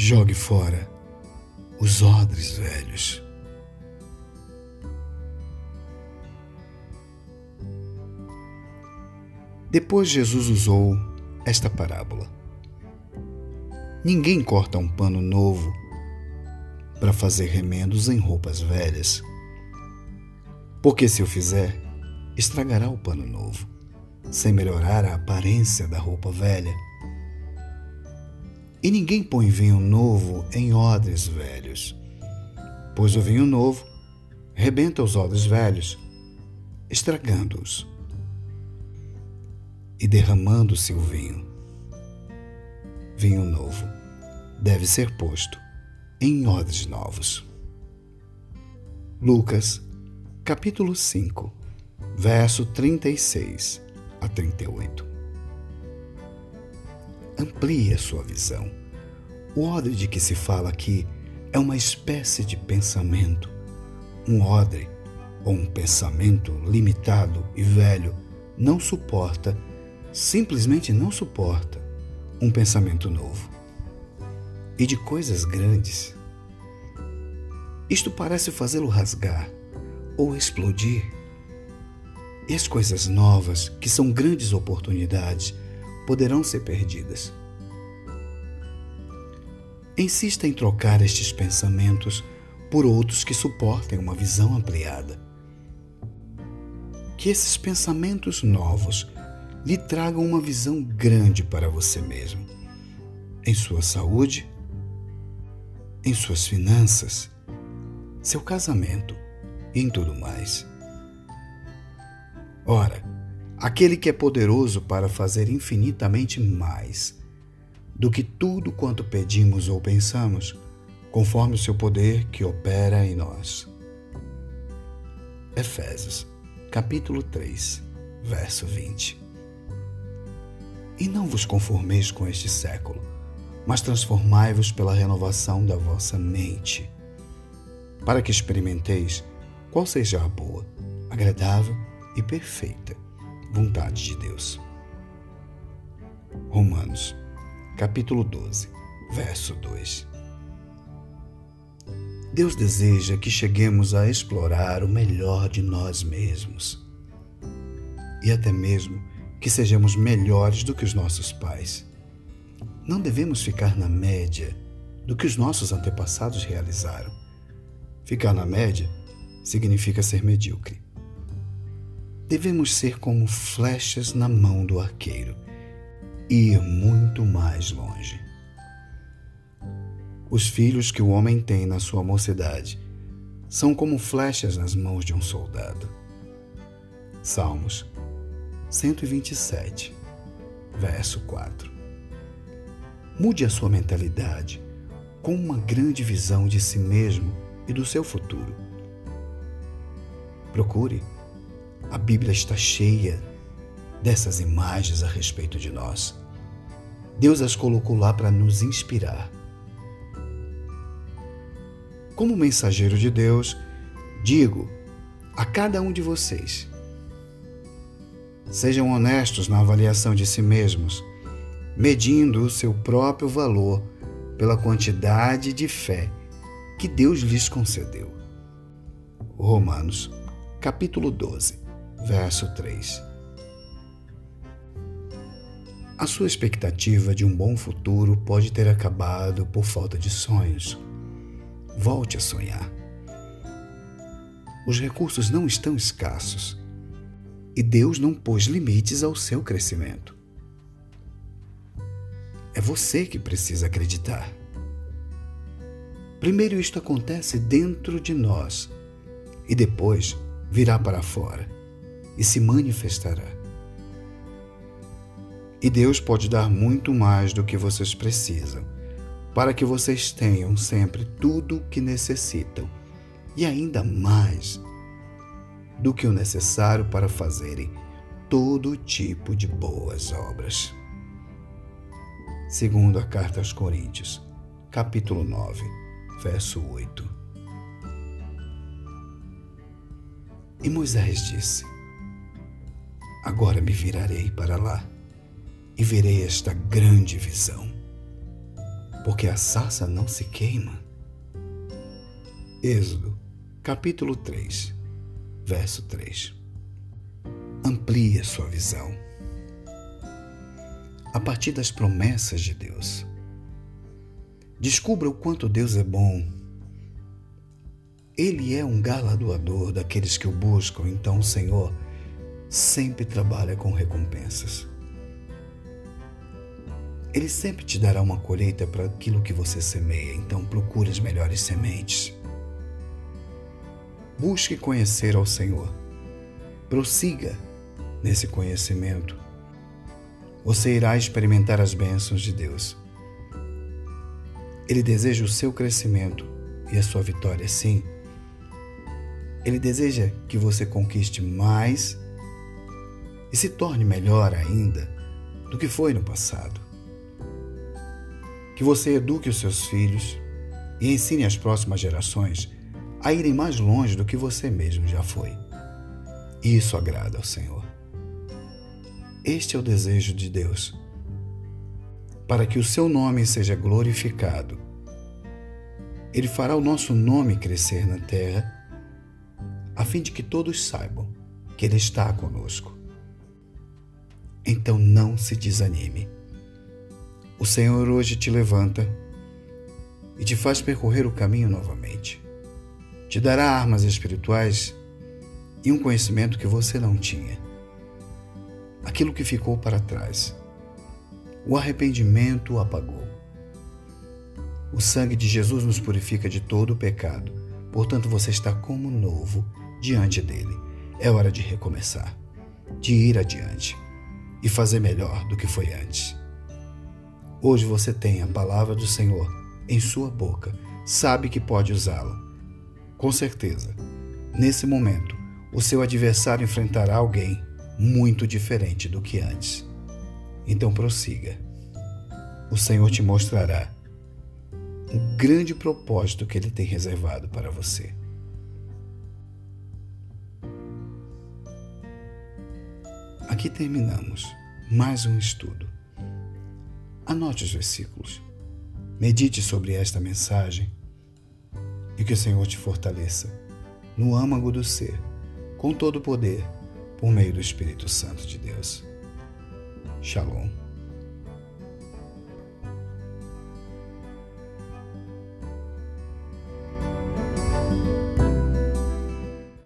jogue fora os odres velhos. Depois Jesus usou esta parábola. Ninguém corta um pano novo para fazer remendos em roupas velhas, porque se o fizer, estragará o pano novo, sem melhorar a aparência da roupa velha. E ninguém põe vinho novo em odres velhos, pois o vinho novo rebenta os odres velhos, estragando-os e derramando-se o vinho. Vinho novo deve ser posto em odres novos. Lucas, capítulo 5, verso 36 a 38. Amplie a sua visão. O odre de que se fala aqui é uma espécie de pensamento. Um odre ou um pensamento limitado e velho não suporta simplesmente não suporta um pensamento novo e de coisas grandes. Isto parece fazê-lo rasgar ou explodir. E as coisas novas, que são grandes oportunidades, poderão ser perdidas. Insista em trocar estes pensamentos por outros que suportem uma visão ampliada. Que esses pensamentos novos lhe tragam uma visão grande para você mesmo, em sua saúde, em suas finanças, seu casamento e em tudo mais. Ora, aquele que é poderoso para fazer infinitamente mais do que tudo quanto pedimos ou pensamos, conforme o seu poder que opera em nós. Efésios, capítulo 3, verso 20. E não vos conformeis com este século, mas transformai-vos pela renovação da vossa mente, para que experimenteis qual seja a boa, agradável e perfeita vontade de Deus. Romanos, capítulo 12, verso 2. Deus deseja que cheguemos a explorar o melhor de nós mesmos e até mesmo que sejamos melhores do que os nossos pais. Não devemos ficar na média do que os nossos antepassados realizaram. Ficar na média significa ser medíocre. Devemos ser como flechas na mão do arqueiro e ir muito mais longe. Os filhos que o homem tem na sua mocidade são como flechas nas mãos de um soldado. Salmos 127, verso 4. Mude a sua mentalidade com uma grande visão de si mesmo e do seu futuro. Procure. A Bíblia está cheia dessas imagens a respeito de nós. Deus as colocou lá para nos inspirar. Como mensageiro de Deus, digo a cada um de vocês Sejam honestos na avaliação de si mesmos, medindo o seu próprio valor pela quantidade de fé que Deus lhes concedeu. Romanos, capítulo 12, verso 3. A sua expectativa de um bom futuro pode ter acabado por falta de sonhos. Volte a sonhar. Os recursos não estão escassos e Deus não pôs limites ao seu crescimento. É você que precisa acreditar. Primeiro, isto acontece dentro de nós e depois virá para fora e se manifestará. E Deus pode dar muito mais do que vocês precisam, para que vocês tenham sempre tudo o que necessitam e ainda mais do que o necessário para fazerem todo tipo de boas obras. Segundo a carta aos Coríntios, capítulo 9, verso 8. E Moisés disse: Agora me virarei para lá e verei esta grande visão. porque a sarça não se queima. Êxodo, capítulo 3, verso 3. Amplie sua visão. A partir das promessas de Deus. Descubra o quanto Deus é bom. Ele é um galardoador daqueles que o buscam, então Senhor sempre trabalha com recompensas. Ele sempre te dará uma colheita para aquilo que você semeia, então procure as melhores sementes. Busque conhecer ao Senhor. Prossiga nesse conhecimento. Você irá experimentar as bênçãos de Deus. Ele deseja o seu crescimento e a sua vitória, sim. Ele deseja que você conquiste mais e se torne melhor ainda do que foi no passado que você eduque os seus filhos e ensine as próximas gerações a irem mais longe do que você mesmo já foi. Isso agrada ao Senhor. Este é o desejo de Deus, para que o seu nome seja glorificado. Ele fará o nosso nome crescer na terra, a fim de que todos saibam que Ele está conosco. Então não se desanime o Senhor hoje te levanta e te faz percorrer o caminho novamente. Te dará armas espirituais e um conhecimento que você não tinha. Aquilo que ficou para trás. O arrependimento o apagou. O sangue de Jesus nos purifica de todo o pecado, portanto você está como novo diante dele. É hora de recomeçar, de ir adiante e fazer melhor do que foi antes. Hoje você tem a palavra do Senhor em sua boca, sabe que pode usá-la. Com certeza, nesse momento, o seu adversário enfrentará alguém muito diferente do que antes. Então prossiga. O Senhor te mostrará o grande propósito que Ele tem reservado para você. Aqui terminamos mais um estudo. Anote os versículos. Medite sobre esta mensagem e que o Senhor te fortaleça no âmago do ser, com todo o poder, por meio do Espírito Santo de Deus. Shalom.